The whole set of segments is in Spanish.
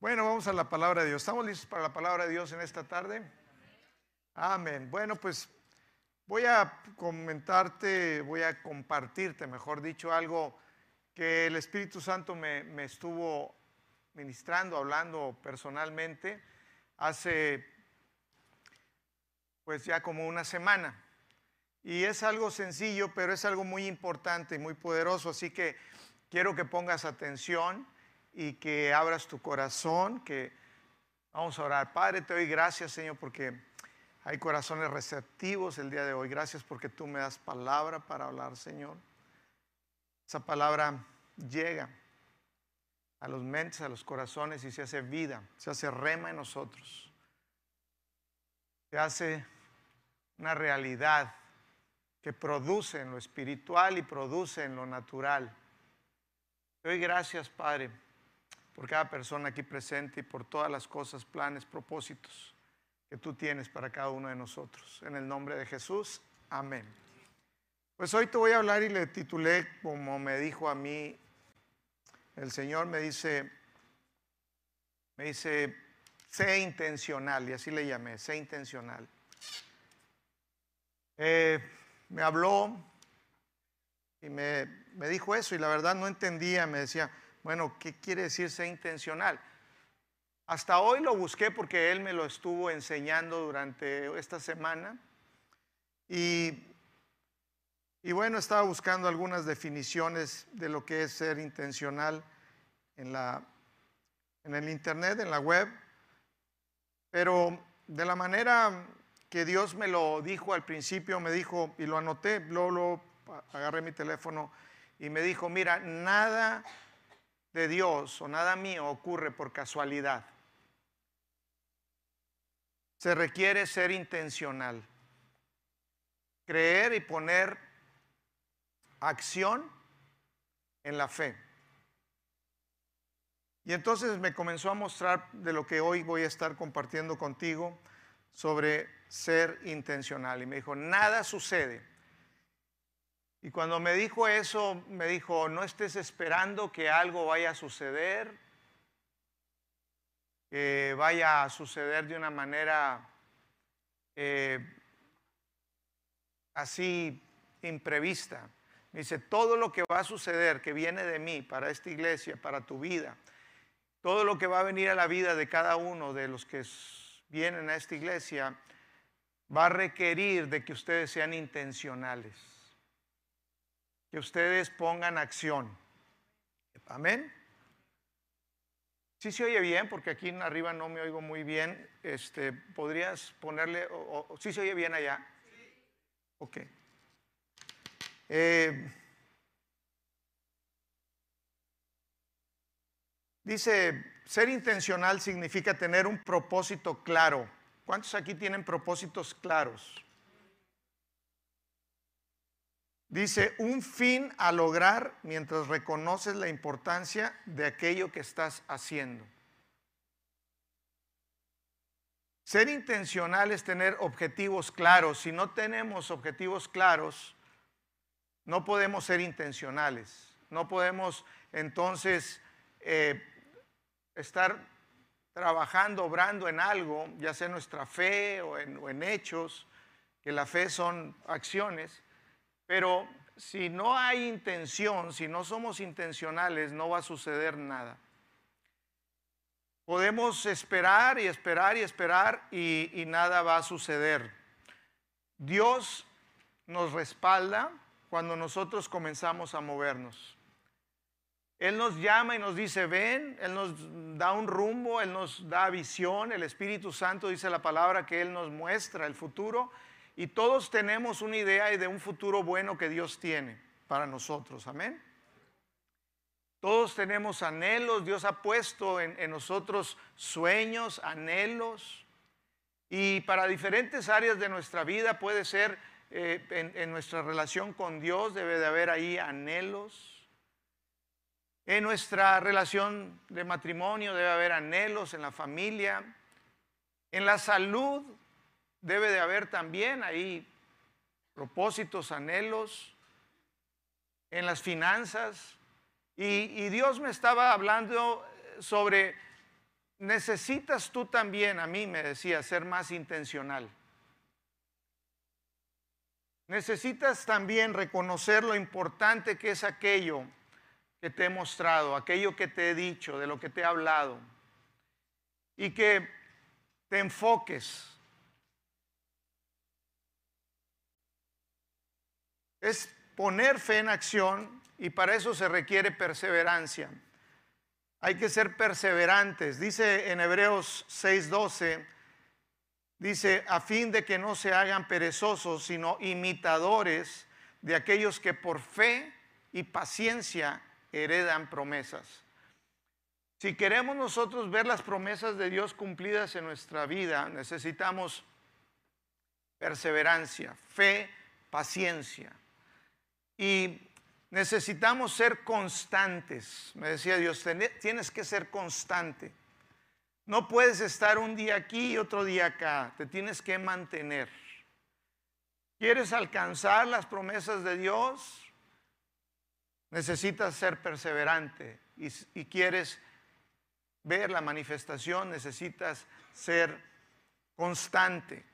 Bueno, vamos a la palabra de Dios. ¿Estamos listos para la palabra de Dios en esta tarde? Amén. Bueno, pues voy a comentarte, voy a compartirte, mejor dicho, algo que el Espíritu Santo me, estuvo ministrando, hablando personalmente hace pues ya como una semana. Y es algo sencillo, pero es algo muy importante y muy poderoso, así que quiero que pongas atención y que abras tu corazón, que vamos a orar. Padre, te doy gracias, Señor, porque hay corazones receptivos el día de hoy. Gracias porque tú me das palabra para hablar, Señor. Esa palabra llega a los mentes, a los corazones y se hace vida, se hace rema en nosotros. Se hace una realidad que produce en lo espiritual y produce en lo natural. Te doy gracias, Padre, por cada persona aquí presente y por todas las cosas, planes, propósitos que tú tienes para cada uno de nosotros. En el nombre de Jesús, amén. Pues hoy te voy a hablar y le titulé como me dijo a mí el Señor, me dice, me dice, sé intencional, y así le llamé, sé intencional. Eh, me habló y me, me, dijo eso y la verdad no entendía, me decía, bueno, ¿qué quiere decir ser intencional? Hasta hoy lo busqué porque él me lo estuvo enseñando durante esta semana y, y bueno, estaba buscando algunas definiciones de lo que es ser intencional en, la, en el internet, en la web, pero de la manera que Dios me lo dijo al principio, me dijo, y lo anoté, luego, agarré mi teléfono y me dijo, mira, nada de Dios o nada mío ocurre por casualidad. Se requiere ser intencional, creer y poner acción en la fe. Y entonces me comenzó a mostrar de lo que hoy voy a estar compartiendo contigo sobre ser intencional. Y me dijo, nada sucede. Y cuando me dijo eso, me dijo, no estés esperando que algo vaya a suceder, que vaya a suceder de una manera eh, así imprevista. Me dice, todo lo que va a suceder, que viene de mí, para esta iglesia, para tu vida, todo lo que va a venir a la vida de cada uno de los que vienen a esta iglesia, va a requerir de que ustedes sean intencionales, que ustedes pongan acción. Amén. Si se oye bien, porque aquí arriba no me oigo muy bien. Este, ¿Podrías ponerle, si se oye bien allá? Ok. Eh, dice, ser intencional significa tener un propósito claro ¿Cuántos aquí tienen propósitos claros? Dice, un fin a lograr mientras reconoces la importancia de aquello que estás haciendo. Ser intencional es tener objetivos claros. Si no tenemos objetivos claros, no podemos ser intencionales. No podemos entonces eh, estar trabajando, obrando en algo, ya sea nuestra fe o en, hechos, que la fe son acciones, pero si no hay intención, si no somos intencionales, no va a suceder nada. Podemos esperar y esperar y esperar y, nada va a suceder. Dios nos respalda cuando nosotros comenzamos a movernos. Él nos llama y nos dice, ven, Él nos da un rumbo, Él nos da visión, el Espíritu Santo dice la palabra que Él nos muestra el futuro y todos tenemos una idea de un futuro bueno que Dios tiene para nosotros, amén. Todos tenemos anhelos, Dios ha puesto en, nosotros sueños, anhelos y para diferentes áreas de nuestra vida puede ser eh, en nuestra relación con Dios, debe de haber ahí anhelos en nuestra relación de matrimonio debe haber anhelos en la familia. En la salud debe de haber también ahí propósitos, anhelos. En las finanzas. Y, Dios me estaba hablando sobre necesitas tú también, a mí me decía, ser más intencional. Necesitas también reconocer lo importante que es aquello que te he mostrado, aquello que te he dicho, de lo que te he hablado. Y que te enfoques. Es poner fe en acción y para eso se requiere perseverancia. Hay que ser perseverantes. Dice en Hebreos 6:12, dice, a fin de que no se hagan perezosos, sino imitadores de aquellos que por fe y paciencia heredan promesas. Si queremos nosotros ver las promesas de Dios cumplidas en nuestra vida, necesitamos perseverancia, fe, paciencia. Y necesitamos ser constantes. Me decía Dios, tienes que ser constante. No puedes estar un día aquí y otro día acá. Te tienes que mantener. ¿Quieres alcanzar las promesas de Dios? Necesitas ser perseverante. Y, y quieres ver la manifestación, necesitas ser constante.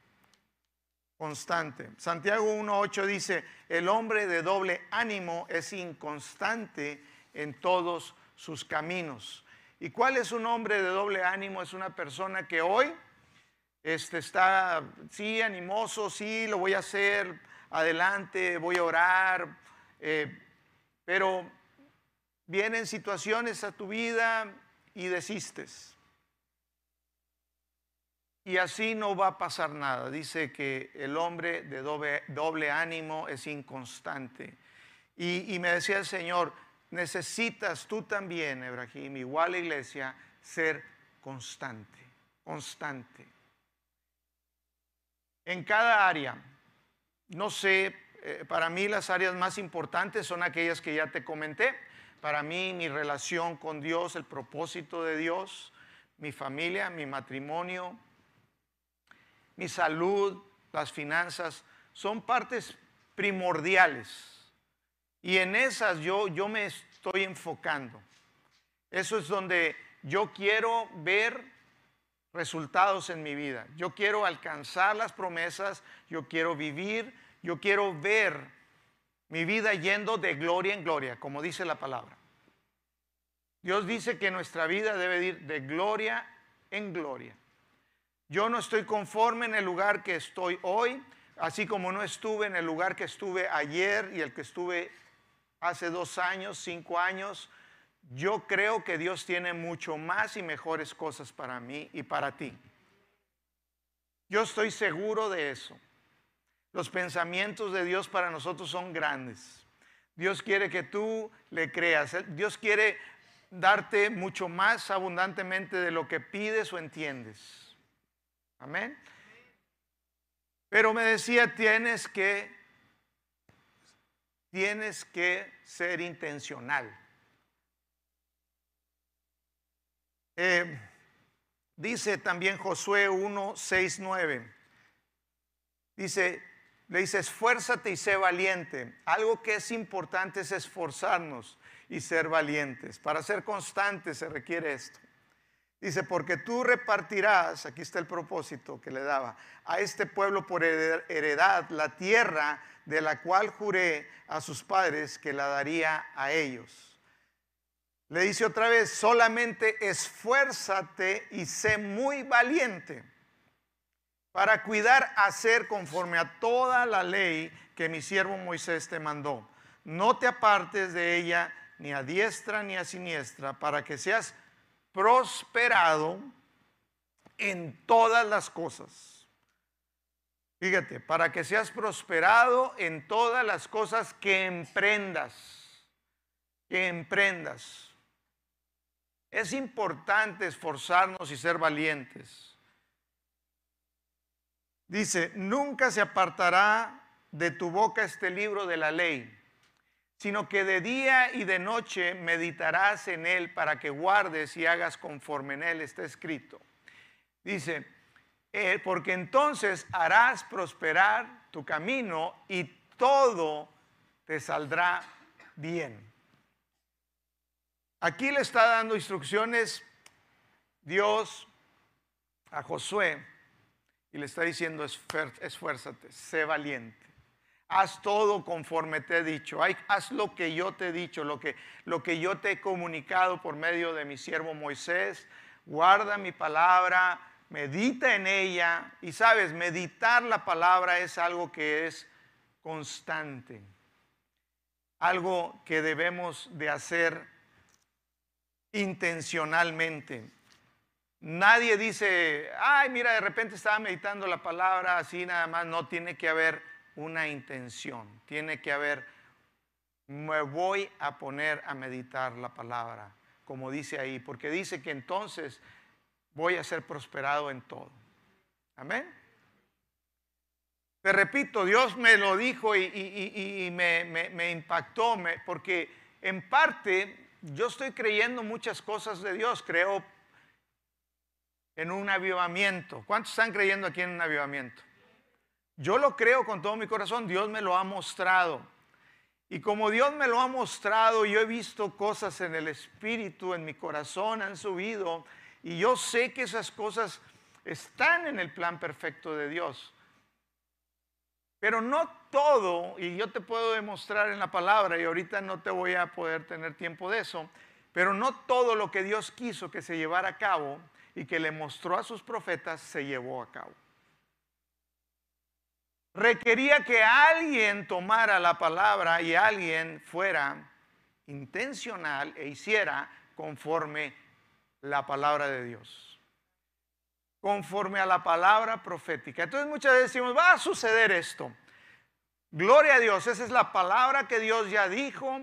Constante. Santiago 1.8 dice, el hombre de doble ánimo es inconstante en todos sus caminos. ¿Y cuál es un hombre de doble ánimo? Es una persona que hoy este, está, sí, animoso, sí, lo voy a hacer, adelante, voy a orar, eh, pero vienen situaciones a tu vida y desistes. Y así no va a pasar nada. Dice que el hombre de doble, ánimo es inconstante. Y, me decía el Señor, necesitas tú también, Ebrahim, igual la iglesia, ser constante, constante. En cada área, no sé, eh, para mí las áreas más importantes son aquellas que ya te comenté para mí mi relación con Dios, el propósito de Dios, mi familia, mi matrimonio, mi salud, las finanzas, son partes primordiales. Y en esas yo, yo me estoy enfocando. Eso es donde yo quiero ver resultados en mi vida. Yo quiero alcanzar las promesas, yo quiero vivir, yo quiero ver mi vida yendo de gloria en gloria, como dice la palabra. Dios dice que nuestra vida debe ir de gloria en gloria. Yo no estoy conforme en el lugar que estoy hoy, así como no estuve en el lugar que estuve ayer y el que estuve hace dos años, cinco años. Yo creo que Dios tiene mucho más y mejores cosas para mí y para ti. Yo estoy seguro de eso. Los pensamientos de Dios para nosotros son grandes. Dios quiere que tú le creas. Dios quiere darte mucho más abundantemente de lo que pides o entiendes. Amén. Pero me decía, tienes que, tienes que ser intencional. Eh, dice también Josué 1, 6, 9. Dice, le dice, esfuérzate y sé valiente. Algo que es importante es esforzarnos y ser valientes. Para ser constantes se requiere esto. Dice, porque tú repartirás, aquí está el propósito que le daba, a este pueblo por heredad la tierra de la cual juré a sus padres que la daría a ellos. Le dice otra vez, solamente esfuérzate y sé muy valiente para cuidar hacer conforme a toda la ley que mi siervo Moisés te mandó. No te apartes de ella ni a diestra ni a siniestra, para que seas prosperado en todas las cosas. Fíjate, para que seas prosperado en todas las cosas que emprendas, que emprendas. Es importante esforzarnos y ser valientes. Dice, nunca se apartará de tu boca este libro de la ley, sino que de día y de noche meditarás en él para que guardes y hagas conforme en él está escrito. Dice, eh, porque entonces harás prosperar tu camino y todo te saldrá bien. Aquí le está dando instrucciones Dios a Josué y le está diciendo, esfuérzate, sé valiente. Haz todo conforme te he dicho. Haz lo que yo te he dicho, lo que, lo que yo te he comunicado por medio de mi siervo Moisés. Guarda mi palabra, medita en ella. Y sabes, meditar la palabra es algo que es constante. Algo que debemos de hacer intencionalmente. Nadie dice, ay, mira, de repente estaba meditando la palabra así nada más. No tiene que haber una intención, tiene que haber, me voy a poner a meditar la palabra, como dice ahí, porque dice que entonces voy a ser prosperado en todo. Amén. Te repito, Dios me lo dijo y, me, impactó, porque en parte yo estoy creyendo muchas cosas de Dios, creo en un avivamiento. ¿Cuántos están creyendo aquí en un avivamiento? Yo lo creo con todo mi corazón, Dios me lo ha mostrado. Y como Dios me lo ha mostrado, yo he visto cosas en el espíritu, en mi corazón, han subido. Y yo sé que esas cosas están en el plan perfecto de Dios. Pero no todo, y yo te puedo demostrar en la palabra, y ahorita no te voy a poder tener tiempo de eso, pero no todo lo que Dios quiso que se llevara a cabo y que le mostró a sus profetas se llevó a cabo requería que alguien tomara la palabra y alguien fuera intencional e hiciera conforme la palabra de Dios. Conforme a la palabra profética. Entonces muchas veces decimos, va a suceder esto. Gloria a Dios, esa es la palabra que Dios ya dijo.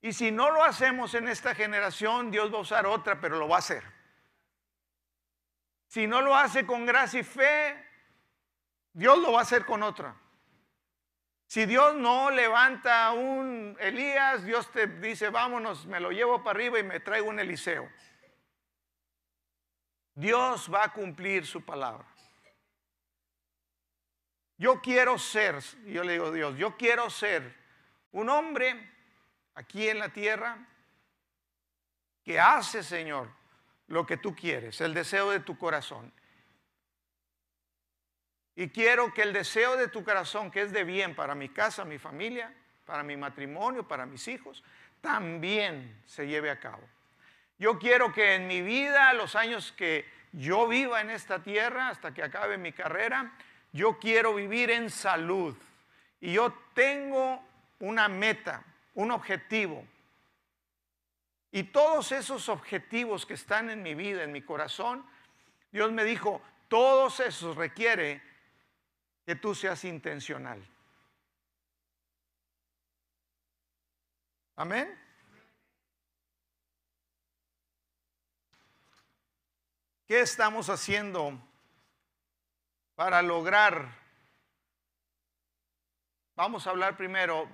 Y si no lo hacemos en esta generación, Dios va a usar otra, pero lo va a hacer. Si no lo hace con gracia y fe, Dios lo va a hacer con otra. Si Dios no levanta un Elías, Dios te dice, vámonos, me lo llevo para arriba y me traigo un Eliseo. Dios va a cumplir su palabra. Yo quiero ser, yo le digo a Dios, yo quiero ser un hombre aquí en la tierra que hace, Señor, lo que tú quieres, el deseo de tu corazón. Y quiero que el deseo de tu corazón, que es de bien para mi casa, mi familia, para mi matrimonio, para mis hijos, también se lleve a cabo. Yo quiero que en mi vida, los años que yo viva en esta tierra, hasta que acabe mi carrera, yo quiero vivir en salud. Y yo tengo una meta, un objetivo. Y todos esos objetivos que están en mi vida, en mi corazón, Dios me dijo, todos esos requiere que tú seas intencional. Amén. ¿Qué estamos haciendo para lograr? Vamos a hablar primero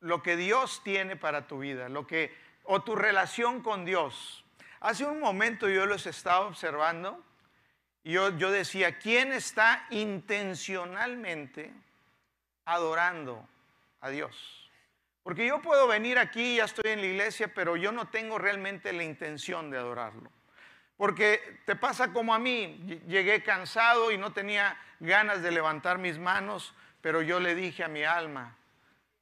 lo que Dios tiene para tu vida, lo que o tu relación con Dios. Hace un momento yo los estaba observando yo, yo decía, ¿quién está intencionalmente adorando a Dios? Porque yo puedo venir aquí, ya estoy en la iglesia, pero yo no tengo realmente la intención de adorarlo. Porque te pasa como a mí, llegué cansado y no tenía ganas de levantar mis manos, pero yo le dije a mi alma,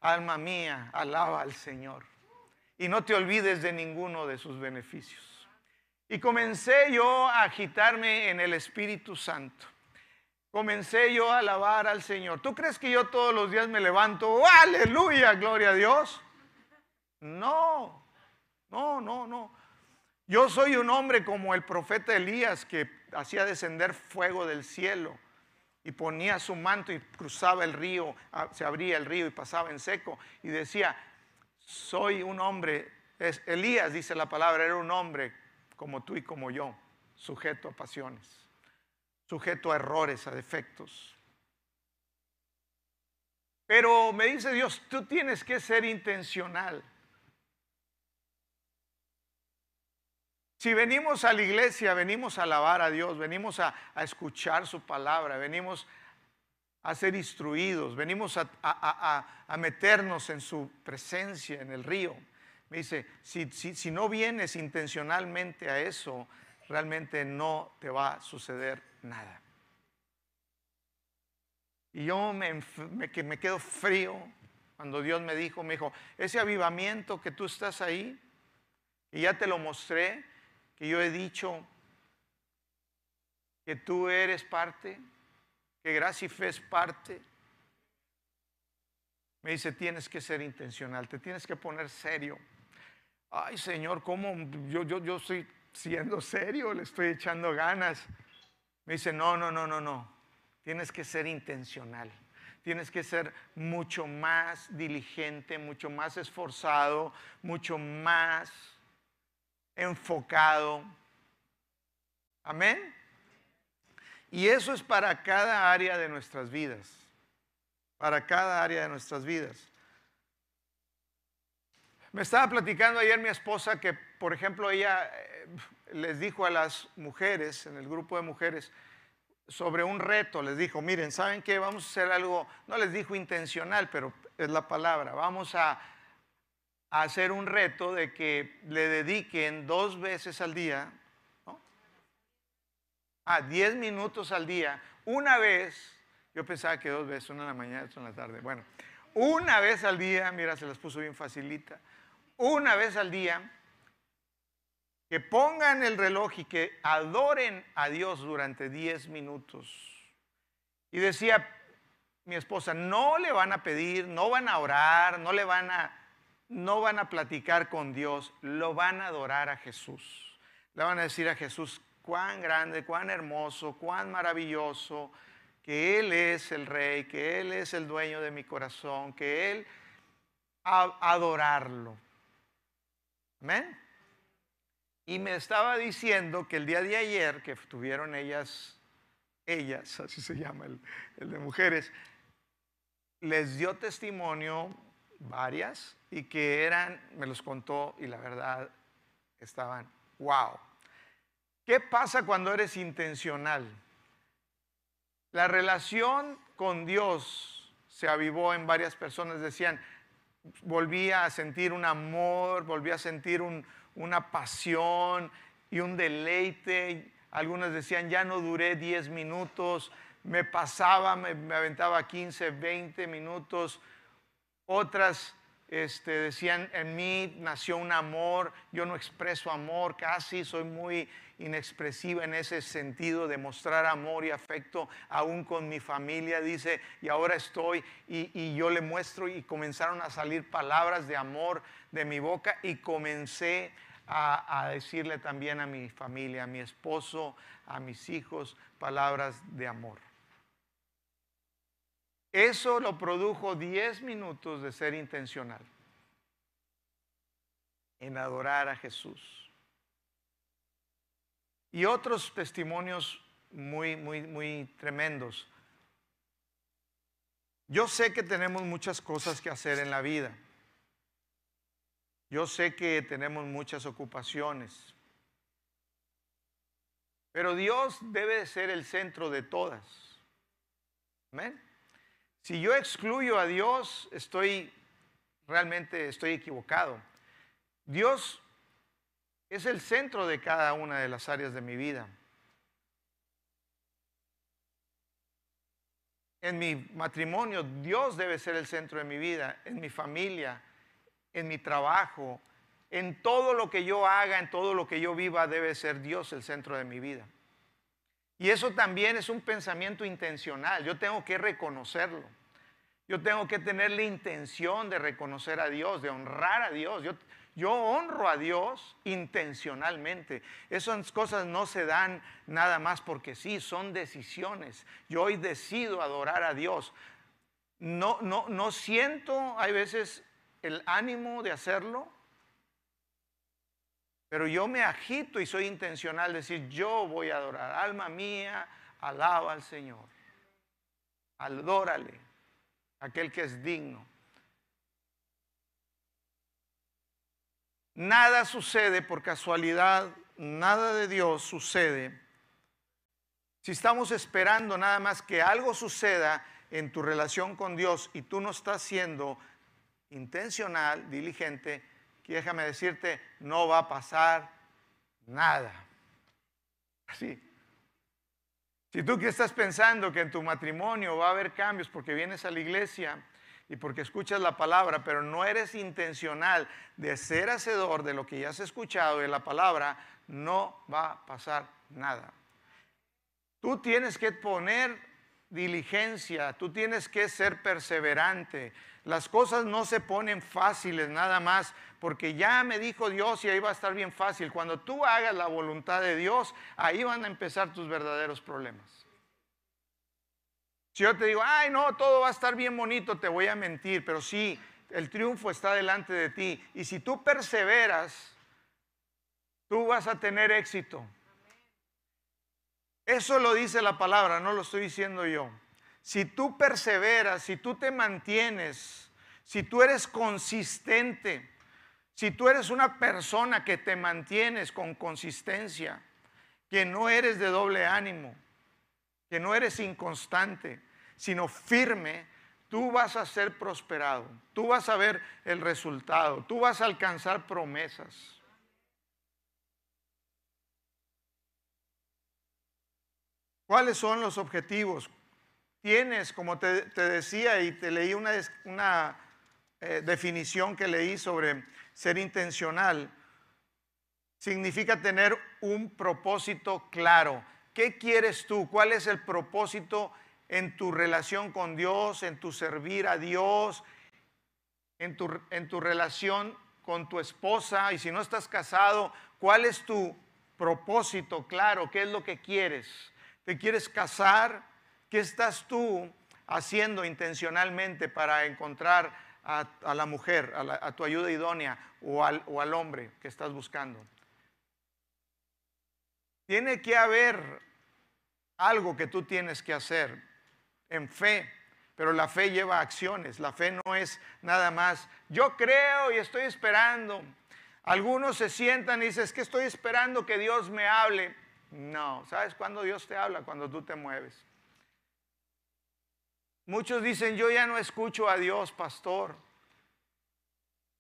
alma mía, alaba al Señor. Y no te olvides de ninguno de sus beneficios. Y comencé yo a agitarme en el Espíritu Santo. Comencé yo a alabar al Señor. ¿Tú crees que yo todos los días me levanto, ¡Oh, aleluya, gloria a Dios? No, no, no, no. Yo soy un hombre como el profeta Elías que hacía descender fuego del cielo y ponía su manto y cruzaba el río, se abría el río y pasaba en seco y decía, soy un hombre, Elías dice la palabra, era un hombre como tú y como yo, sujeto a pasiones, sujeto a errores, a defectos. Pero me dice Dios, tú tienes que ser intencional. Si venimos a la iglesia, venimos a alabar a Dios, venimos a, escuchar su palabra, venimos a ser instruidos, venimos a, a meternos en su presencia, en el río. Me dice, si, si, no vienes intencionalmente a eso, realmente no te va a suceder nada. Y yo me, me, me quedo frío cuando Dios me dijo, me dijo, ese avivamiento que tú estás ahí, y ya te lo mostré, que yo he dicho que tú eres parte, que gracia y fe es parte. Me dice, tienes que ser intencional, te tienes que poner serio. Ay, Señor, ¿cómo? Yo, yo, yo estoy siendo serio, le estoy echando ganas. Me dice, no, no, no, no, no. Tienes que ser intencional. Tienes que ser mucho más diligente, mucho más esforzado, mucho más enfocado. Amén. Y eso es para cada área de nuestras vidas. Para cada área de nuestras vidas. Me estaba platicando ayer mi esposa que, por ejemplo, ella eh, les dijo a las mujeres, en el grupo de mujeres, sobre un reto, les dijo, miren, ¿saben qué? Vamos a hacer algo, no les dijo intencional, pero es la palabra, vamos a, hacer un reto de que le dediquen dos veces al día, ¿no? a diez minutos al día, una vez, yo pensaba que dos veces, una en la mañana otra en la tarde, bueno, una vez al día, mira, se las puso bien facilita, una vez al día, que pongan el reloj y que adoren a Dios durante 10 minutos. Y decía mi esposa, no le van a pedir, no van a orar, no le van a, no van a platicar con Dios, lo van a adorar a Jesús. Le van a decir a Jesús cuán grande, cuán hermoso, cuán maravilloso, que Él es el rey, que Él es el dueño de mi corazón, que Él adorarlo. Amén. Y me estaba diciendo que el día de ayer, que tuvieron ellas, ellas, así se llama el, de mujeres, les dio testimonio varias y que eran, me los contó y la verdad estaban, wow. ¿Qué pasa cuando eres intencional? La relación con Dios se avivó en varias personas, decían, volvía a sentir un amor, volvía a sentir una pasión y un deleite. Algunas decían, ya no duré 10 minutos, me pasaba, me, aventaba 15, 20 minutos. Otras este, decían, en mí nació un amor, yo no expreso amor casi, soy muy inexpresiva en ese sentido de mostrar amor y afecto aún con mi familia, dice, y ahora estoy y, yo le muestro y comenzaron a salir palabras de amor de mi boca y comencé a, a decirle también a mi familia, a mi esposo, a mis hijos, palabras de amor. Eso lo produjo 10 minutos de ser intencional en adorar a Jesús. Y otros testimonios muy, muy, muy tremendos. Yo sé que tenemos muchas cosas que hacer en la vida. Yo sé que tenemos muchas ocupaciones. Pero Dios debe de ser el centro de todas. Amén. Si yo excluyo a Dios, estoy realmente estoy equivocado. Dios es el centro de cada una de las áreas de mi vida. En mi matrimonio, Dios debe ser el centro de mi vida, en mi familia, en mi trabajo, en todo lo que yo haga, en todo lo que yo viva, debe ser Dios el centro de mi vida. Y eso también es un pensamiento intencional. Yo tengo que reconocerlo. Yo tengo que tener la intención de reconocer a Dios, de honrar a Dios. Yo, yo honro a Dios intencionalmente. Esas cosas no se dan nada más porque sí, son decisiones. Yo hoy decido adorar a Dios. No, no, no siento, hay veces, el ánimo de hacerlo, pero yo me agito y soy intencional, decir, yo voy a adorar. Alma mía, alaba al Señor. Adórale, aquel que es digno. Nada sucede por casualidad, nada de Dios sucede. Si estamos esperando nada más que algo suceda en tu relación con Dios y tú no estás siendo intencional, diligente, déjame decirte, no va a pasar nada. Si tú que estás pensando que en tu matrimonio va a haber cambios porque vienes a la iglesia y porque escuchas la palabra, pero no eres intencional de ser hacedor de lo que ya has escuchado de la palabra, no va a pasar nada. Tú tienes que poner diligencia, tú tienes que ser perseverante. Las cosas no se ponen fáciles nada más, porque ya me dijo Dios y ahí va a estar bien fácil. Cuando tú hagas la voluntad de Dios, ahí van a empezar tus verdaderos problemas. Si yo te digo, ay, no, todo va a estar bien bonito, te voy a mentir, pero sí, el triunfo está delante de ti. Y si tú perseveras, tú vas a tener éxito. Eso lo dice la palabra, no lo estoy diciendo yo. Si tú perseveras, si tú te mantienes, si tú eres consistente, si tú eres una persona que te mantienes con consistencia, que no eres de doble ánimo, que no eres inconstante, sino firme, tú vas a ser prosperado, tú vas a ver el resultado, tú vas a alcanzar promesas. ¿Cuáles son los objetivos? Tienes, como te, decía y te leí una, eh, definición que leí sobre ser intencional, significa tener un propósito claro. ¿Qué quieres tú? ¿Cuál es el propósito en tu relación con Dios, en tu servir a Dios, en tu, en tu relación con tu esposa? Y si no estás casado, ¿cuál es tu propósito claro? ¿Qué es lo que quieres? ¿Te quieres casar? ¿Qué estás tú haciendo intencionalmente para encontrar a, la mujer, a, tu ayuda idónea o al, o al hombre que estás buscando? Tiene que haber algo que tú tienes que hacer en fe, pero la fe lleva acciones. La fe no es nada más, yo creo y estoy esperando. Algunos se sientan y dicen, es que estoy esperando que Dios me hable. No, ¿sabes cuándo Dios te habla? Cuando tú te mueves. Muchos dicen, yo ya no escucho a Dios, pastor.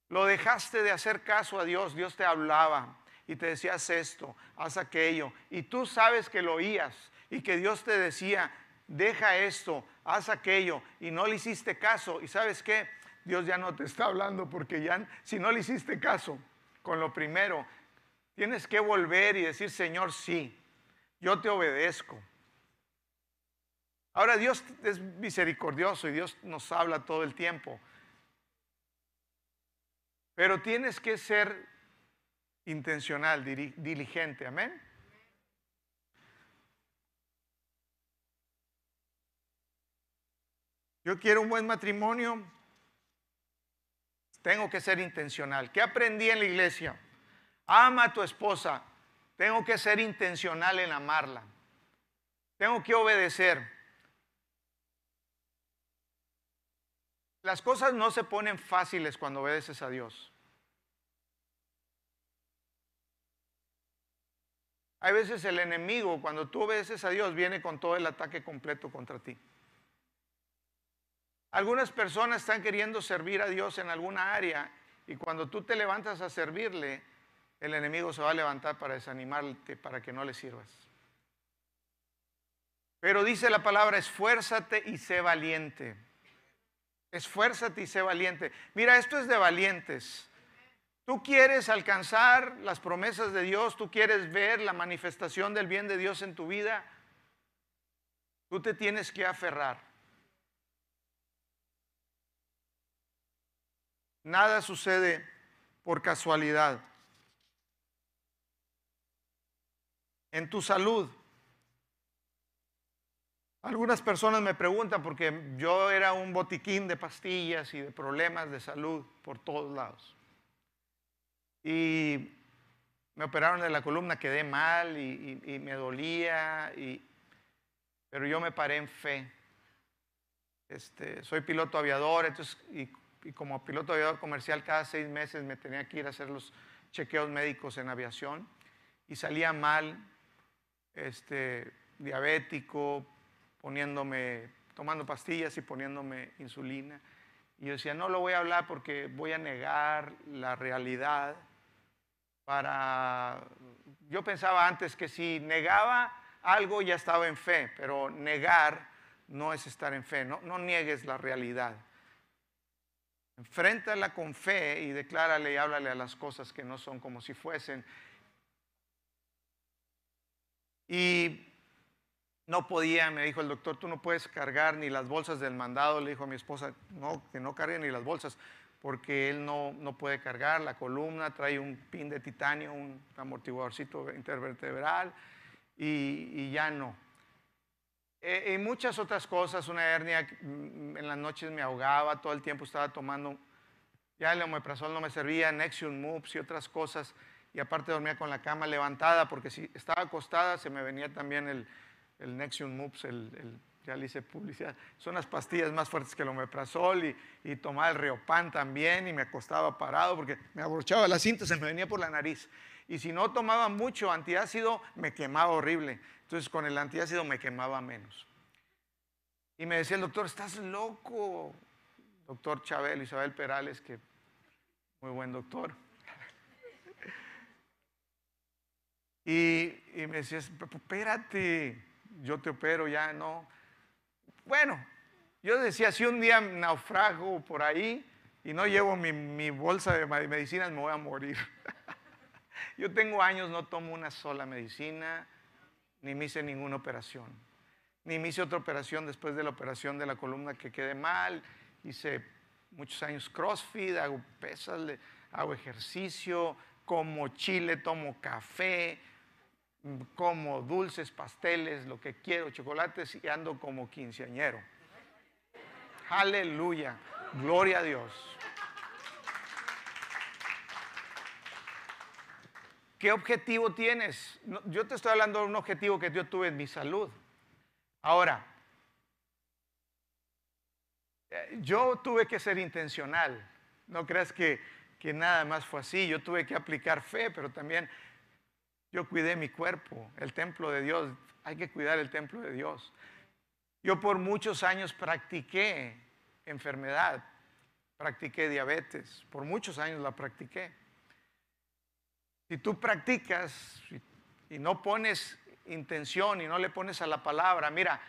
Lo dejaste de hacer caso a Dios, Dios te hablaba y te decía, haz esto, haz aquello. Y tú sabes que lo oías y que Dios te decía, deja esto, haz aquello. Y no le hiciste caso. ¿Y sabes qué? Dios ya no te está hablando porque ya, si no le hiciste caso con lo primero, Tienes que volver y decir, Señor, sí, yo te obedezco. Ahora Dios es misericordioso y Dios nos habla todo el tiempo. Pero tienes que ser intencional, diligente, amén. Yo quiero un buen matrimonio, tengo que ser intencional. ¿Qué aprendí en la iglesia? Ama a tu esposa. Tengo que ser intencional en amarla. Tengo que obedecer. Las cosas no se ponen fáciles cuando obedeces a Dios. Hay veces el enemigo, cuando tú obedeces a Dios, viene con todo el ataque completo contra ti. Algunas personas están queriendo servir a Dios en alguna área y cuando tú te levantas a servirle, el enemigo se va a levantar para desanimarte, para que no le sirvas. Pero dice la palabra, esfuérzate y sé valiente. Esfuérzate y sé valiente. Mira, esto es de valientes. Tú quieres alcanzar las promesas de Dios, tú quieres ver la manifestación del bien de Dios en tu vida, tú te tienes que aferrar. Nada sucede por casualidad. En tu salud. Algunas personas me preguntan porque yo era un botiquín de pastillas y de problemas de salud por todos lados. Y me operaron de la columna, quedé mal y, me dolía, y, pero yo me paré en fe. Este, soy piloto aviador, y, y como piloto aviador comercial cada seis meses me tenía que ir a hacer los chequeos médicos en aviación y salía mal este, diabético, poniéndome, tomando pastillas y poniéndome insulina. Y yo decía, no lo voy a hablar porque voy a negar la realidad. para... Yo pensaba antes que si negaba algo ya estaba en fe, pero negar no es estar en fe, no, no niegues la realidad. Enfréntala con fe y declárale y háblale a las cosas que no son como si fuesen. Y no podía, me dijo el doctor, tú no puedes cargar ni las bolsas del mandado. Le dijo a mi esposa, no, que no cargue ni las bolsas, porque él no, no puede cargar la columna, trae un pin de titanio, un amortiguadorcito intervertebral y, ya no. E, y muchas otras cosas, una hernia, mm, en las noches me ahogaba, todo el tiempo estaba tomando, ya el omeprazol no me servía, Nexium Moves y otras cosas, y aparte dormía con la cama levantada, porque si estaba acostada se me venía también el, el Nexium Moves, el, ya le hice publicidad, son las pastillas más fuertes que el omeprazol y, y tomaba el Riopan también y me acostaba parado porque me abrochaba la cinta, se me venía por la nariz. Y si no tomaba mucho antiácido, me quemaba horrible. Entonces con el antiácido me quemaba menos. Y me decía el doctor, estás loco, doctor Chabel, Isabel Perales, que muy buen doctor. Y, y me decía, espérate, yo te opero ya, no. Bueno, yo decía, si un día naufrago por ahí y no llevo mi, bolsa de medicinas, me voy a morir. yo tengo años, no tomo una sola medicina, ni me hice ninguna operación. Ni me hice otra operación después de la operación de la columna que quedé mal. Hice muchos años CrossFit, hago pesas, hago ejercicio, como chile, tomo café, como dulces, pasteles, lo que quiero, chocolates y ando como quinceañero. Aleluya, gloria a Dios. ¿Qué objetivo tienes? Yo te estoy hablando de un objetivo que yo tuve en mi salud. Ahora, eh, yo tuve que ser intencional. No creas que, que nada más fue así. Yo tuve que aplicar fe, pero también yo cuidé mi cuerpo, el templo de Dios. Hay que cuidar el templo de Dios. Yo por muchos años practiqué enfermedad, practiqué diabetes, por muchos años la practiqué. Si tú practicas y no pones intención y no le pones a la palabra, mira,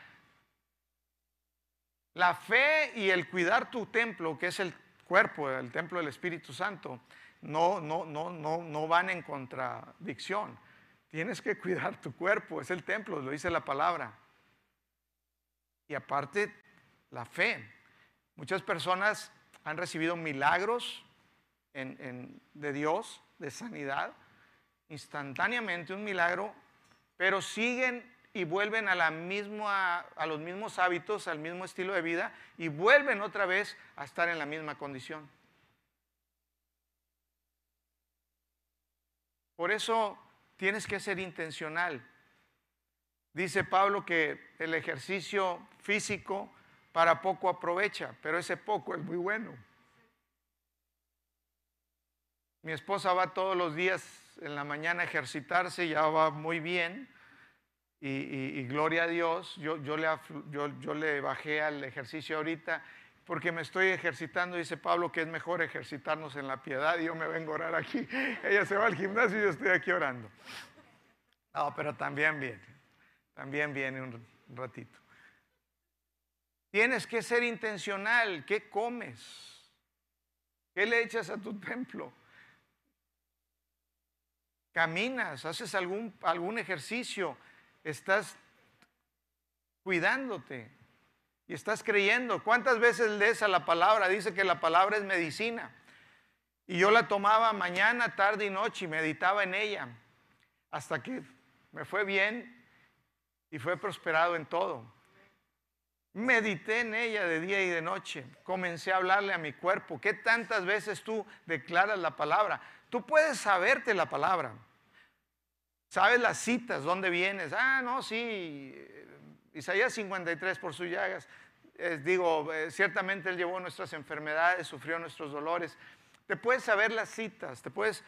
la fe y el cuidar tu templo, que es el cuerpo, el templo del Espíritu Santo, no, no, no, no, no van en contradicción. Tienes que cuidar tu cuerpo, es el templo, lo dice la palabra. Y aparte, la fe. Muchas personas han recibido milagros de Dios, de sanidad, instantáneamente un milagro, pero siguen y vuelven a, a los mismos hábitos, al mismo estilo de vida y vuelven otra vez a estar en la misma condición. Por eso tienes que ser intencional. Dice Pablo que el ejercicio físico para poco aprovecha, pero ese poco es muy bueno. Mi esposa va todos los días en la mañana a ejercitarse, ya va muy bien. Y, gloria a Dios, yo, yo, le, yo, yo le bajé al ejercicio ahorita porque me estoy ejercitando, dice Pablo, que es mejor ejercitarnos en la piedad y yo me vengo a orar aquí. Ella se va al gimnasio y yo estoy aquí orando. No, pero también viene, también viene un ratito. Tienes que ser intencional. ¿Qué comes? ¿Qué le echas a tu templo? Caminas, haces algún, algún ejercicio, estás cuidándote. Y estás creyendo. ¿Cuántas veces lees a la palabra? Dice que la palabra es medicina. Y yo la tomaba mañana, tarde y noche y meditaba en ella. Hasta que me fue bien y fue prosperado en todo. Medité en ella de día y de noche. Comencé a hablarle a mi cuerpo. ¿Qué tantas veces tú declaras la palabra? Tú puedes saberte la palabra. Sabes las citas, dónde vienes. Ah, no, sí, Isaías 53 por sus llagas. digo, eh, ciertamente Él llevó nuestras enfermedades, sufrió nuestros dolores. Te puedes saber las citas, te puedes,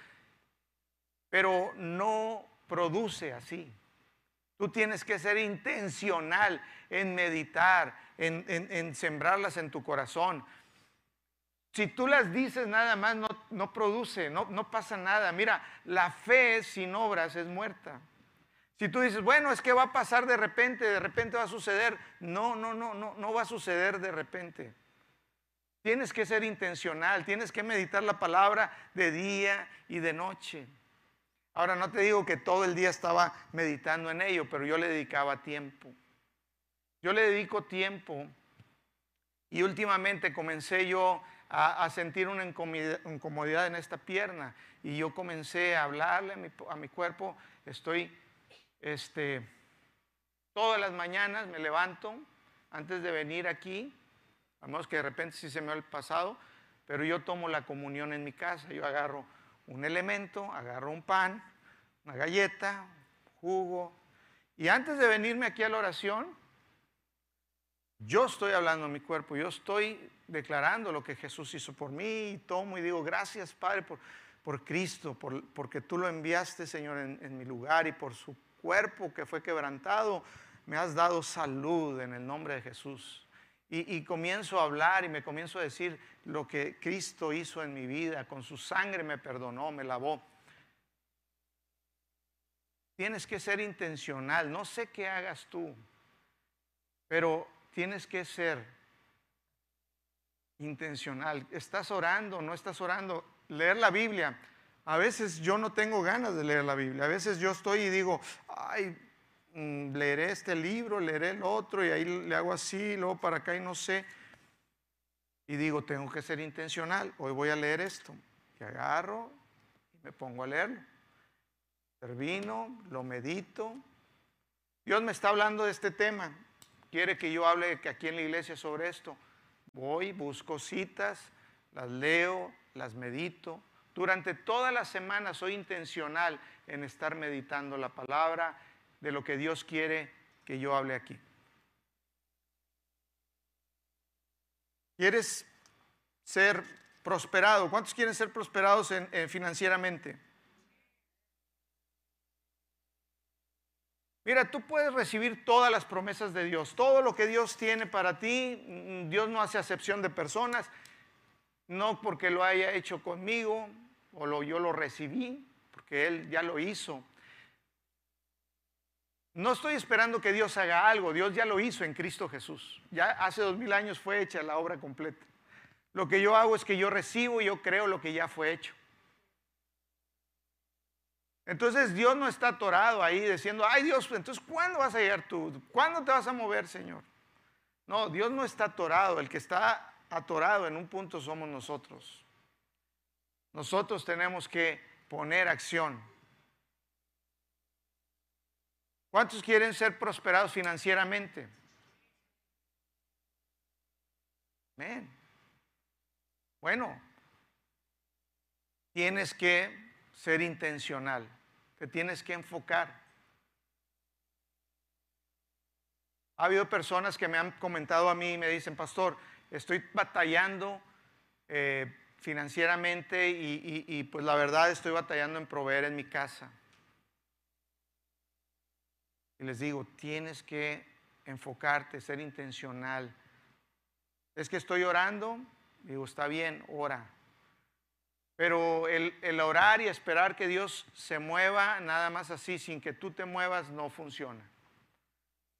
pero no produce así. Tú tienes que ser intencional en meditar, en, en sembrarlas en tu corazón. Si tú las dices nada más, no, no produce, no, no pasa nada. Mira, la fe sin obras es muerta. Si tú dices, bueno, es que va a pasar de repente, de repente va a suceder. No, no, no, no, no va a suceder de repente. Tienes que ser intencional, tienes que meditar la palabra de día y de noche. Ahora no te digo que todo el día estaba meditando en ello, pero yo le dedicaba tiempo. Yo le dedico tiempo y últimamente comencé yo a, sentir una incomodidad en esta pierna y yo comencé a hablarle a mi, a mi cuerpo, estoy, este, todas las mañanas me levanto antes de venir aquí, a menos que de repente sí se me ha el pasado, pero yo tomo la comunión en mi casa, yo agarro un elemento, agarro un pan, una galleta, jugo, y antes de venirme aquí a la oración, yo estoy hablando a mi cuerpo, yo estoy declarando lo que Jesús hizo por mí y tomo y digo, gracias Padre por, por Cristo, por, porque tú lo enviaste Señor en, mi lugar y por su cuerpo que fue quebrantado, me has dado salud en el nombre de Jesús. Y, comienzo a hablar y me comienzo a decir lo que Cristo hizo en mi vida, con su sangre me perdonó, me lavó. Tienes que ser intencional, no sé qué hagas tú, pero tienes que ser intencional. ¿Estás orando? ¿No estás orando? Leer la Biblia. A veces yo no tengo ganas de leer la Biblia. A veces yo estoy y digo, ay, mm, leeré este libro, leeré el otro y ahí le hago así, luego para acá y no sé. Y digo, tengo que ser intencional. Hoy voy a leer esto. Y agarro y me pongo a leerlo. Termino, lo medito. Dios me está hablando de este tema quiere que yo hable aquí en la iglesia sobre esto. Voy, busco citas, las leo, las medito. Durante toda la semana soy intencional en estar meditando la palabra de lo que Dios quiere que yo hable aquí. ¿Quieres ser prosperado? ¿Cuántos quieren ser prosperados financieramente? Mira, tú puedes recibir todas las promesas de Dios, todo lo que Dios tiene para ti. Mm, Dios no hace acepción de personas, no porque lo haya hecho conmigo o yo lo recibí, porque Él ya lo hizo. No estoy esperando que Dios haga algo, Dios ya lo hizo en Cristo Jesús. Ya hace dos mil años fue hecha la obra completa. Lo que yo hago es que yo recibo y yo creo lo que ya fue hecho. Entonces Dios no está atorado ahí diciendo, ay Dios, entonces ¿cuándo vas a llegar tú? ¿Cuándo te vas a mover, Señor? No, Dios no está atorado, el que está atorado en un punto somos nosotros. Nosotros tenemos que poner acción. ¿Cuántos quieren ser prosperados financieramente? Amén. Bueno, tienes que ser intencional. Te tienes que enfocar. Ha habido personas que me han comentado a mí y me dicen, pastor, estoy batallando eh, financieramente y, pues la verdad estoy batallando en proveer en mi casa. Y les digo, tienes que enfocarte, ser intencional. Es que estoy orando, digo, está bien, ora. Pero el, orar y esperar que Dios se mueva nada más así, sin que tú te muevas, no funciona.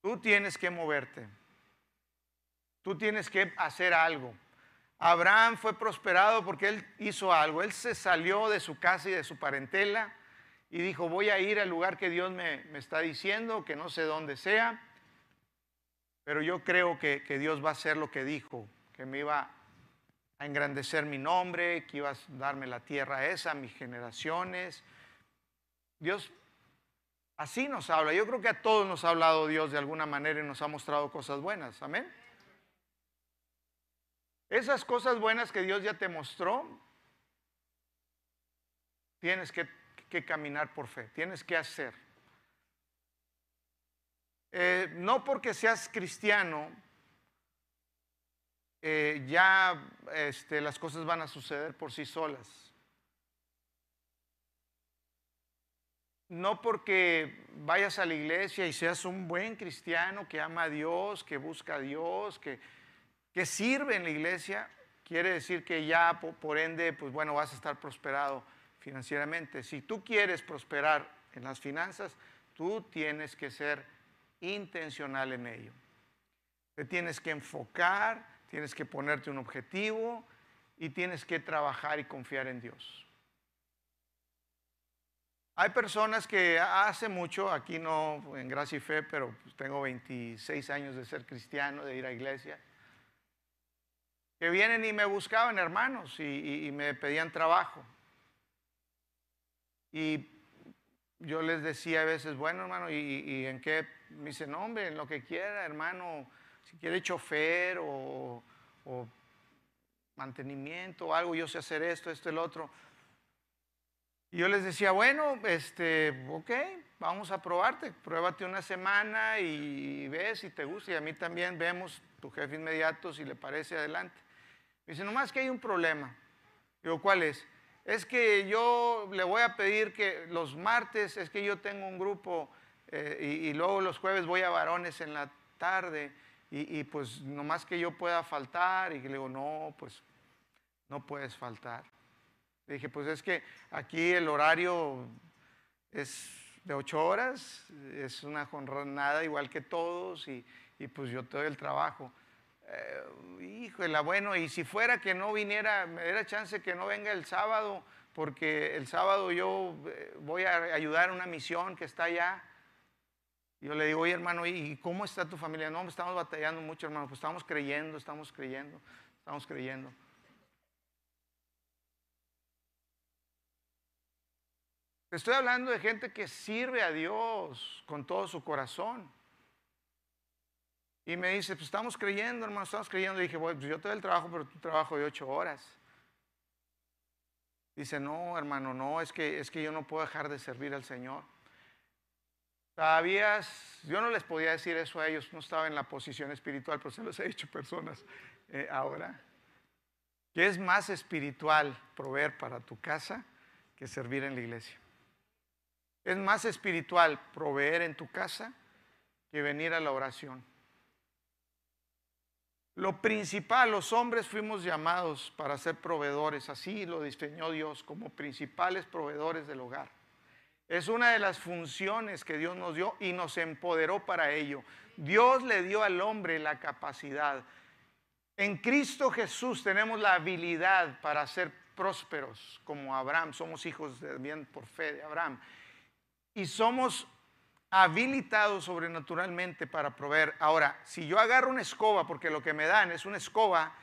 Tú tienes que moverte. Tú tienes que hacer algo. Abraham fue prosperado porque él hizo algo. Él se salió de su casa y de su parentela y dijo, voy a ir al lugar que Dios me, está diciendo, que no sé dónde sea, pero yo creo que, que Dios va a hacer lo que dijo, que me iba a engrandecer mi nombre, que ibas a darme la tierra esa, mis generaciones. Dios así nos habla. Yo creo que a todos nos ha hablado Dios de alguna manera y nos ha mostrado cosas buenas. Amén. Esas cosas buenas que Dios ya te mostró, tienes que, caminar por fe, tienes que hacer. Eh, no porque seas cristiano, eh, ya este, las cosas van a suceder por sí solas. No porque vayas a la iglesia y seas un buen cristiano que ama a Dios, que busca a Dios, que, que sirve en la iglesia, quiere decir que ya por ende, pues bueno, vas a estar prosperado financieramente. Si tú quieres prosperar en las finanzas, tú tienes que ser intencional en ello. Te tienes que enfocar, tienes que ponerte un objetivo y tienes que trabajar y confiar en Dios. Hay personas que hace mucho, aquí no en gracia y fe, pero pues tengo 26 años de ser cristiano, de ir a iglesia, que vienen y me buscaban hermanos y, me pedían trabajo. Y yo les decía a veces, bueno hermano, ¿y, en qué? Me dice, no hombre, en lo que quiera hermano, si quiere chofer o, mantenimiento o algo, yo sé hacer esto, esto, el otro. Y yo les decía, bueno, este, ok, vamos a probarte, pruébate una semana y ves si te gusta. Y a mí también vemos tu jefe inmediato, si le parece adelante. Me dice, nomás que hay un problema. Digo, ¿cuál es? Es que yo le voy a pedir que los martes, es que yo tengo un grupo eh, y, luego los jueves voy a varones en la tarde y, y pues nomás que yo pueda faltar. Y le digo, no, pues no puedes faltar. Le dije, pues es que aquí el horario es de ocho horas, es una jornada igual que todos y, pues yo te doy el trabajo. Eh, híjole, bueno, y si fuera que no viniera, me diera chance que no venga el sábado, porque el sábado yo eh, voy a ayudar a una misión que está allá. Yo le digo, oye hermano, ¿y cómo está tu familia? No, estamos batallando mucho, hermano, pues estamos creyendo, estamos creyendo, estamos creyendo. estoy hablando de gente que sirve a Dios con todo su corazón. Y me dice, pues estamos creyendo, hermano, estamos creyendo. Y dije, bueno, pues yo te doy el trabajo, pero tu trabajo de ocho horas. Dice, no, hermano, no, es que, es que yo no puedo dejar de servir al Señor. Sabías, yo no les podía decir eso a ellos, no estaba en la posición espiritual, pero se los he dicho personas eh, ahora. Que es más espiritual proveer para tu casa que servir en la iglesia. Es más espiritual proveer en tu casa que venir a la oración. Lo principal, los hombres fuimos llamados para ser proveedores, así lo diseñó Dios como principales proveedores del hogar. Es una de las funciones que Dios nos dio y nos empoderó para ello. Dios le dio al hombre la capacidad. En Cristo Jesús tenemos la habilidad para ser prósperos como Abraham. Somos hijos de bien por fe de Abraham y somos habilitados sobrenaturalmente para proveer. Ahora, si yo agarro una escoba, porque lo que me dan es una escoba,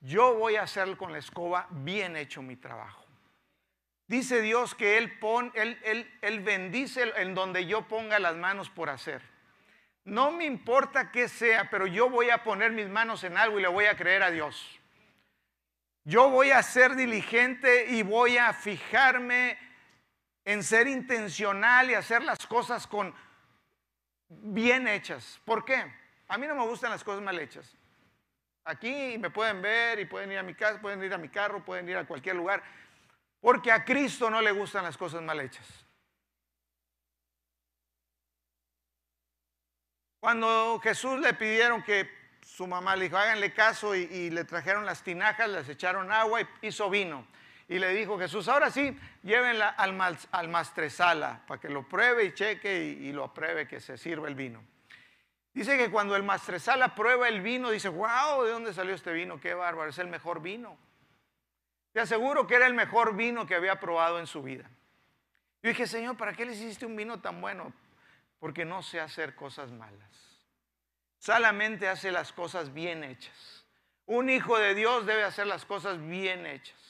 yo voy a hacer con la escoba bien hecho mi trabajo. Dice Dios que Él, pon, él, él, él bendice en donde yo ponga las manos por hacer. No me importa qué sea, pero yo voy a poner mis manos en algo y le voy a creer a Dios. Yo voy a ser diligente y voy a fijarme en ser intencional y hacer las cosas con bien hechas. ¿Por qué? A mí no me gustan las cosas mal hechas. Aquí me pueden ver y pueden ir a mi casa, pueden ir a mi carro, pueden ir a cualquier lugar, porque a Cristo no le gustan las cosas mal hechas. Cuando Jesús le pidieron que su mamá le dijo, háganle caso y, le trajeron las tinajas, les echaron agua y hizo vino. Y le dijo Jesús, ahora sí, llévenla al, al mastresala para que lo pruebe y cheque y, lo apruebe que se sirva el vino. Dice que cuando el mastresala prueba el vino, dice, wow, ¿de dónde salió este vino? Qué bárbaro, es el mejor vino. Te aseguro que era el mejor vino que había probado en su vida. Yo dije, Señor, ¿para qué le hiciste un vino tan bueno? Porque no sé hacer cosas malas. Solamente hace las cosas bien hechas. Un hijo de Dios debe hacer las cosas bien hechas.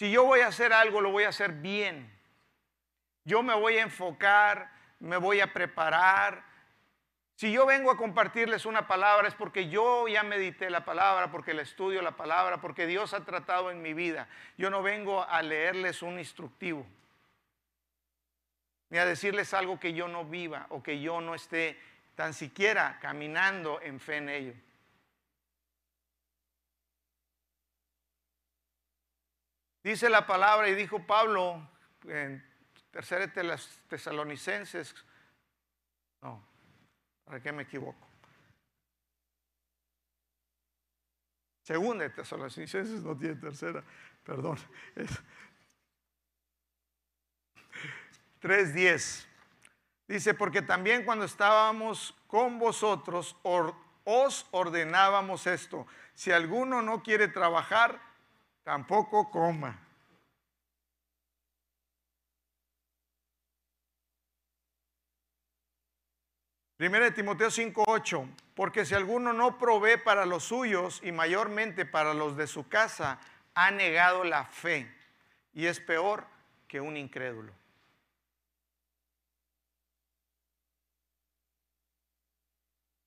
Si yo voy a hacer algo, lo voy a hacer bien. Yo me voy a enfocar, me voy a preparar. Si yo vengo a compartirles una palabra es porque yo ya medité la palabra, porque le estudio la palabra, porque Dios ha tratado en mi vida. Yo no vengo a leerles un instructivo, ni a decirles algo que yo no viva o que yo no esté tan siquiera caminando en fe en ello. Dice la palabra y dijo Pablo en tercera de Tesalonicenses, no, ¿para qué me equivoco? Segunda de Tesalonicenses no tiene tercera, perdón. 3.10. Dice, porque también cuando estábamos con vosotros os ordenábamos esto. Si alguno no quiere trabajar, tampoco coma. Primera de Timoteo 5:8, porque si alguno no provee para los suyos y mayormente para los de su casa, ha negado la fe y es peor que un incrédulo.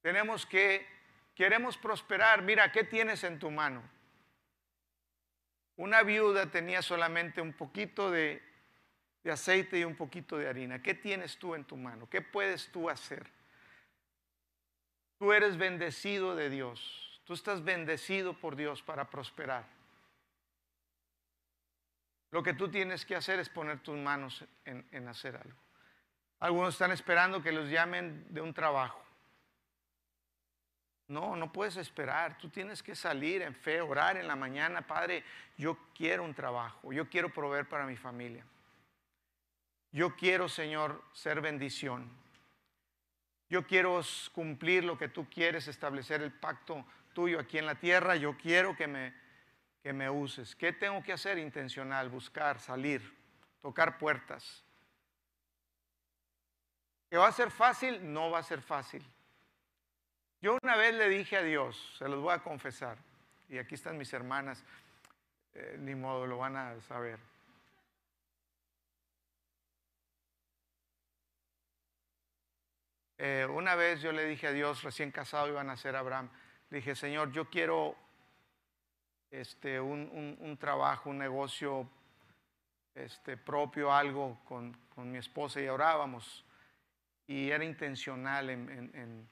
Tenemos que, queremos prosperar, mira, ¿qué tienes en tu mano? Una viuda tenía solamente un poquito de, de aceite y un poquito de harina. ¿Qué tienes tú en tu mano? ¿Qué puedes tú hacer? Tú eres bendecido de Dios. Tú estás bendecido por Dios para prosperar. Lo que tú tienes que hacer es poner tus manos en, hacer algo. Algunos están esperando que los llamen de un trabajo. No, no puedes esperar. Tú tienes que salir en fe, orar en la mañana. Padre, yo quiero un trabajo. Yo quiero proveer para mi familia. Yo quiero, Señor, ser bendición. Yo quiero cumplir lo que tú quieres, establecer el pacto tuyo aquí en la tierra. Yo quiero que me, que me uses. ¿Qué tengo que hacer? Intencional, buscar, salir, tocar puertas. ¿Que va a ser fácil? No va a ser fácil. Yo una vez le dije a Dios, se los voy a confesar, y aquí están mis hermanas, eh, ni modo, lo van a saber. Eh, una vez yo le dije a Dios, recién casado iban a ser Abraham, le dije, Señor, yo quiero este, un, trabajo, un negocio este, propio, algo con, mi esposa y orábamos. Y era intencional en,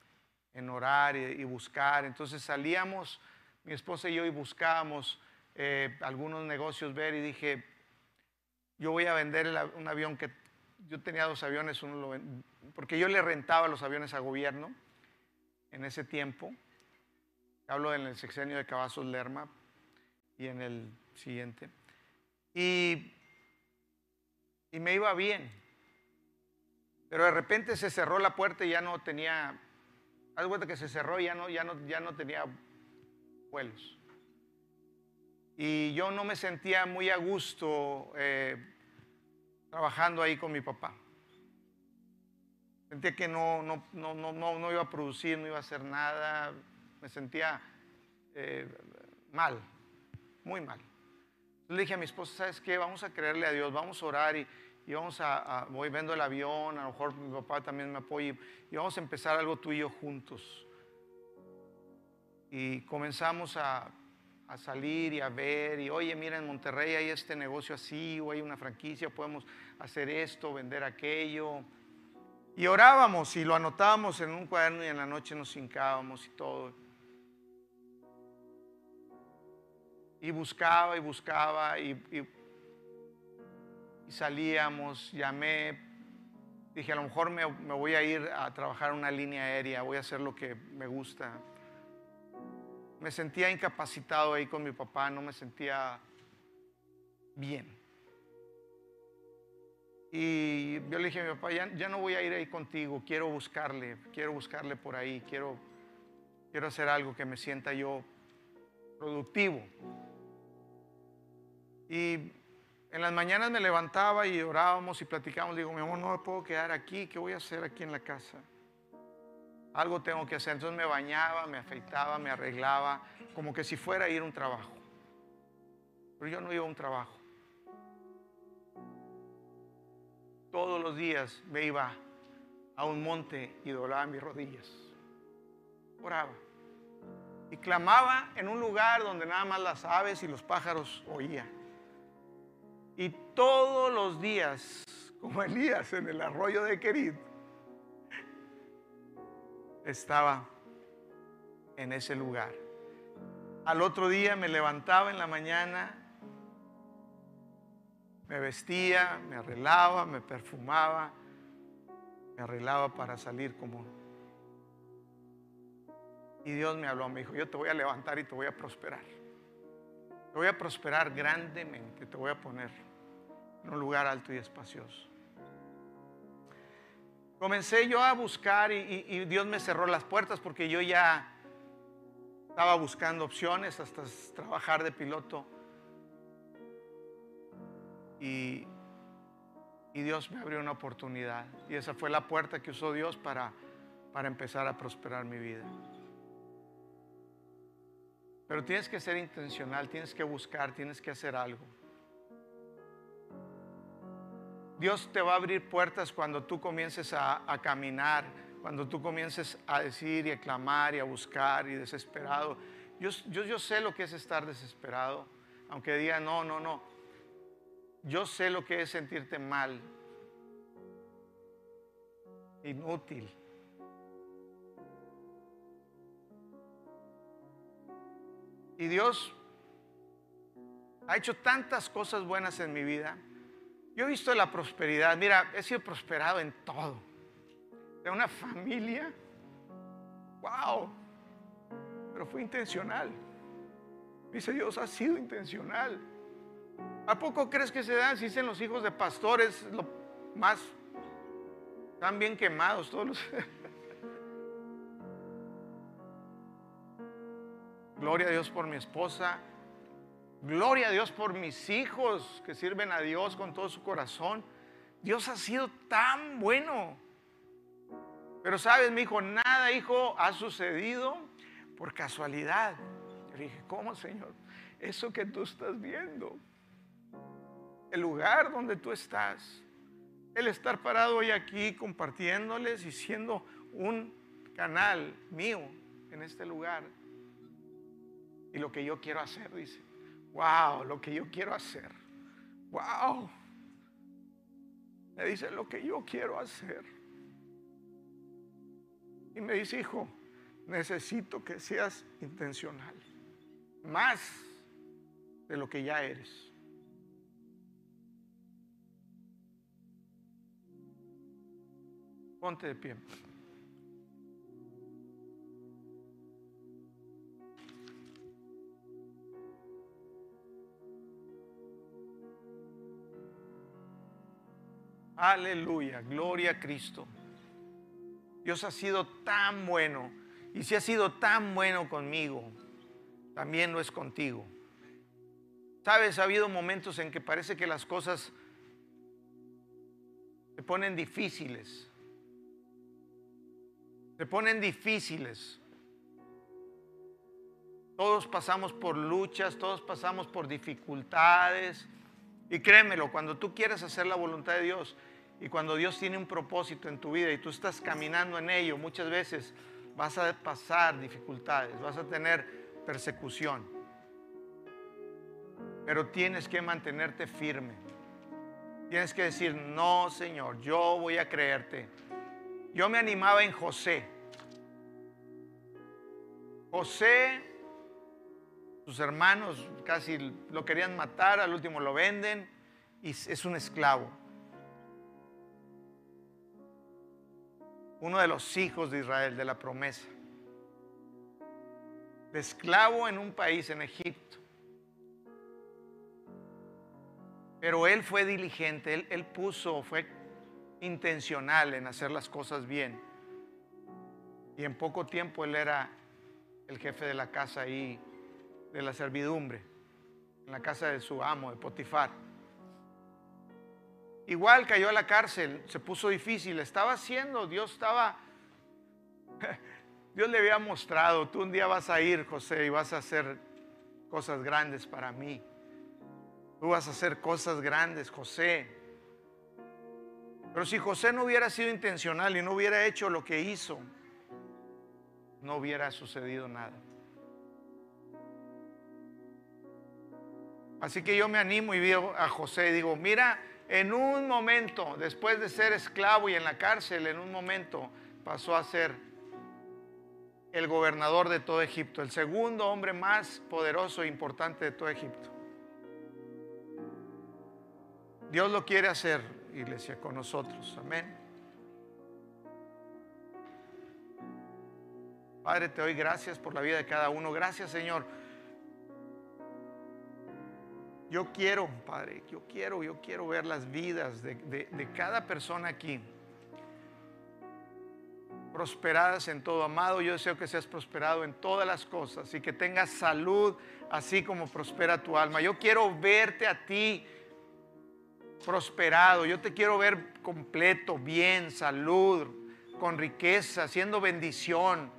orar y, buscar. Entonces salíamos, mi esposa y yo, y buscábamos eh, algunos negocios ver y dije, yo voy a vender un avión que yo tenía dos aviones, uno lo, porque yo le rentaba los aviones a gobierno en ese tiempo. Hablo en el sexenio de Cavazos Lerma y en el siguiente. Y, y me iba bien. Pero de repente se cerró la puerta y ya no tenía, haz cuenta que se cerró y ya no, ya no, ya no tenía vuelos. Y yo no me sentía muy a gusto eh, trabajando ahí con mi papá. Sentía que no, no, no, no, iba a producir, no iba a hacer nada. Me sentía eh, mal, muy mal. le dije a mi esposa, ¿sabes qué? Vamos a creerle a Dios, vamos a orar y, y vamos a, voy viendo el avión, a lo mejor mi papá también me apoya y vamos a empezar algo tú y yo juntos. Y comenzamos a, a salir y a ver y oye, mira, en Monterrey hay este negocio así o hay una franquicia, podemos hacer esto, vender aquello. Y orábamos y lo anotábamos en un cuaderno y en la noche nos hincábamos y todo. Y buscaba y buscaba y, y, salíamos, llamé, dije a lo mejor me, me voy a ir a trabajar en una línea aérea, voy a hacer lo que me gusta. Me sentía incapacitado ahí con mi papá, no me sentía bien. Y yo le dije a mi papá, ya, no voy a ir ahí contigo, quiero buscarle, quiero buscarle por ahí, quiero, quiero hacer algo que me sienta yo productivo. Y en las mañanas me levantaba y orábamos y platicábamos. Digo, mi amor, no me puedo quedar aquí. ¿Qué voy a hacer aquí en la casa? Algo tengo que hacer. Entonces me bañaba, me afeitaba, me arreglaba, como que si fuera a ir a un trabajo. Pero yo no iba a un trabajo. todos los días me iba a un monte y doblaba mis rodillas. Oraba. Y clamaba en un lugar donde nada más las aves y los pájaros oían. Y todos los días, como Elías en el arroyo de Querid, estaba en ese lugar. Al otro día me levantaba en la mañana me vestía, me arreglaba, me perfumaba, me arreglaba para salir como... Y Dios me habló, me dijo, yo te voy a levantar y te voy a prosperar. Te voy a prosperar grandemente, te voy a poner en un lugar alto y espacioso. Comencé yo a buscar y, y Dios me cerró las puertas porque yo ya estaba buscando opciones hasta trabajar de piloto. Y, y, Dios me abrió una oportunidad. Y esa fue la puerta que usó Dios para, para empezar a prosperar mi vida. Pero tienes que ser intencional, tienes que buscar, tienes que hacer algo. Dios te va a abrir puertas cuando tú comiences a, caminar cuando tú comiences a decir y a clamar y a buscar y desesperado. Yo, yo, yo sé lo que es estar desesperado, aunque diga no, no, no. Yo sé lo que es sentirte mal, inútil. Y Dios ha hecho tantas cosas buenas en mi vida. Yo he visto la prosperidad. Mira, he sido prosperado en todo de una familia. ¡Wow! Pero fue intencional. Dice Dios, ha sido intencional. ¿A poco crees que se dan? Si dicen los hijos de pastores, lo más, están bien quemados todos los... Gloria a Dios por mi esposa. Gloria a Dios por mis hijos que sirven a Dios con todo su corazón. Dios ha sido tan bueno. Pero sabes, mi hijo, nada, hijo, ha sucedido por casualidad. Yo dije, ¿cómo, Señor? Eso que tú estás viendo, el lugar donde tú estás, el estar parado hoy aquí compartiéndoles y siendo un canal mío en este lugar. Y lo que yo quiero hacer, dice, wow, lo que yo quiero hacer, wow. Me dice lo que yo quiero hacer. Y me dice, hijo, necesito que seas intencional, más de lo que ya eres. Ponte de pie. Aleluya, gloria a Cristo. Dios ha sido tan bueno. Y si ha sido tan bueno conmigo, también lo es contigo. Sabes, ha habido momentos en que parece que las cosas se ponen difíciles. Se ponen difíciles. Todos pasamos por luchas, todos pasamos por dificultades. Y créemelo, cuando tú quieres hacer la voluntad de Dios, y cuando Dios tiene un propósito en tu vida y tú estás caminando en ello, muchas veces vas a pasar dificultades, vas a tener persecución. Pero tienes que mantenerte firme. Tienes que decir, no, Señor, yo voy a creerte. Yo me animaba en José. José, sus hermanos casi lo querían matar, al último lo venden y es un esclavo. Uno de los hijos de Israel, de la promesa. De esclavo en un país, en Egipto. Pero él fue diligente, él, puso, fue intencional en hacer las cosas bien. Y en poco tiempo él era el jefe de la casa ahí, de la servidumbre, en la casa de su amo, de Potifar. Igual cayó a la cárcel, se puso difícil, estaba haciendo, Dios estaba, Dios le había mostrado, tú un día vas a ir, José, y vas a hacer cosas grandes para mí. Tú vas a hacer cosas grandes, José. Pero si José no hubiera sido intencional y no hubiera hecho lo que hizo, no hubiera sucedido nada. Así que yo me animo y veo a José y digo, mira, en un momento, después de ser esclavo y en la cárcel, en un momento pasó a ser el gobernador de todo Egipto, el segundo hombre más poderoso e importante de todo Egipto. Dios lo quiere hacer, iglesia, con nosotros. Amén. Padre, te doy gracias por la vida de cada uno. Gracias, Señor, Yo quiero, Padre, yo quiero, yo quiero ver las vidas de, de cada persona aquí prosperadas en todo. Amado, yo deseo que seas prosperado en todas las cosas y que tengas salud así como prospera tu alma. Yo quiero verte a ti prosperado. Yo te quiero ver completo, bien, salud, con riqueza, siendo bendición.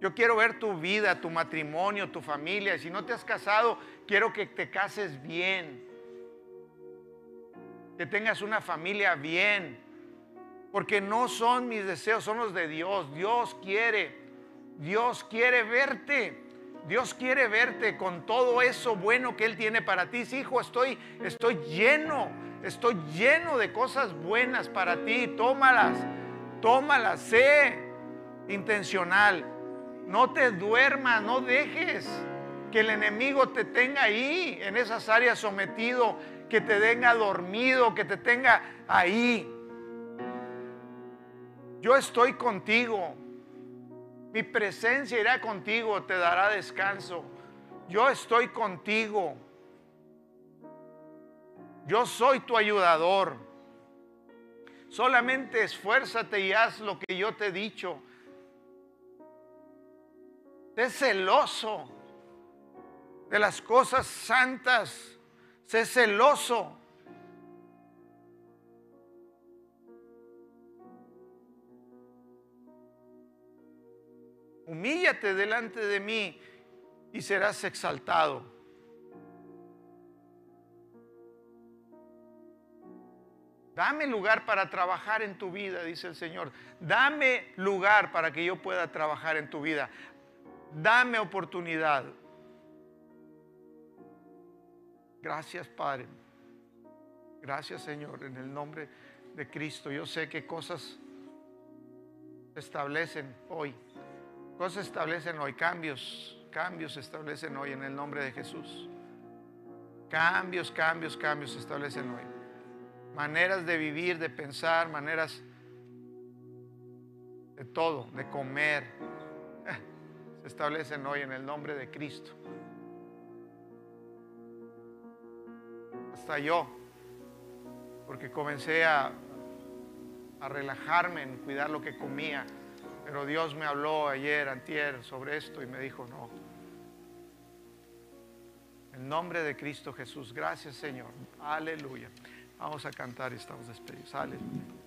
Yo quiero ver tu vida, tu matrimonio, tu familia. Si no te has casado, quiero que te cases bien. Que tengas una familia bien. Porque no son mis deseos, son los de Dios. Dios quiere, Dios quiere verte. Dios quiere verte con todo eso bueno que Él tiene para ti. hijo, estoy, estoy lleno, estoy lleno de cosas buenas para ti. Tómalas, tómalas, sé intencional. No te duermas, no dejes que el enemigo te tenga ahí, en esas áreas sometido, que te tenga dormido, que te tenga ahí yo estoy contigo. Mi presencia irá contigo, te dará descanso. Yo estoy contigo. Yo soy tu ayudador. Solamente esfuérzate y haz lo que yo te he dicho. Sé celoso de las cosas santas. Sé celoso humíllate delante de mí y serás exaltado. Dame lugar para trabajar en tu vida, dice el Señor. Dame lugar para que yo pueda trabajar en tu vida. Dame oportunidad. Gracias, Padre. Gracias, Señor, en el nombre de Cristo. Yo sé que cosas se establecen hoy. Cosas establecen hoy, cambios, cambios se establecen hoy en el nombre de Jesús. Cambios, cambios, cambios se establecen hoy. Maneras de vivir, de pensar, maneras de todo, de comer, establecen hoy en el nombre de Cristo. Hasta yo, porque comencé a, relajarme en cuidar lo que comía pero Dios me habló ayer, antier, sobre esto y me dijo, no. En nombre de Cristo Jesús, gracias Señor. Aleluya. Vamos a cantar y estamos despedidos. Aleluya.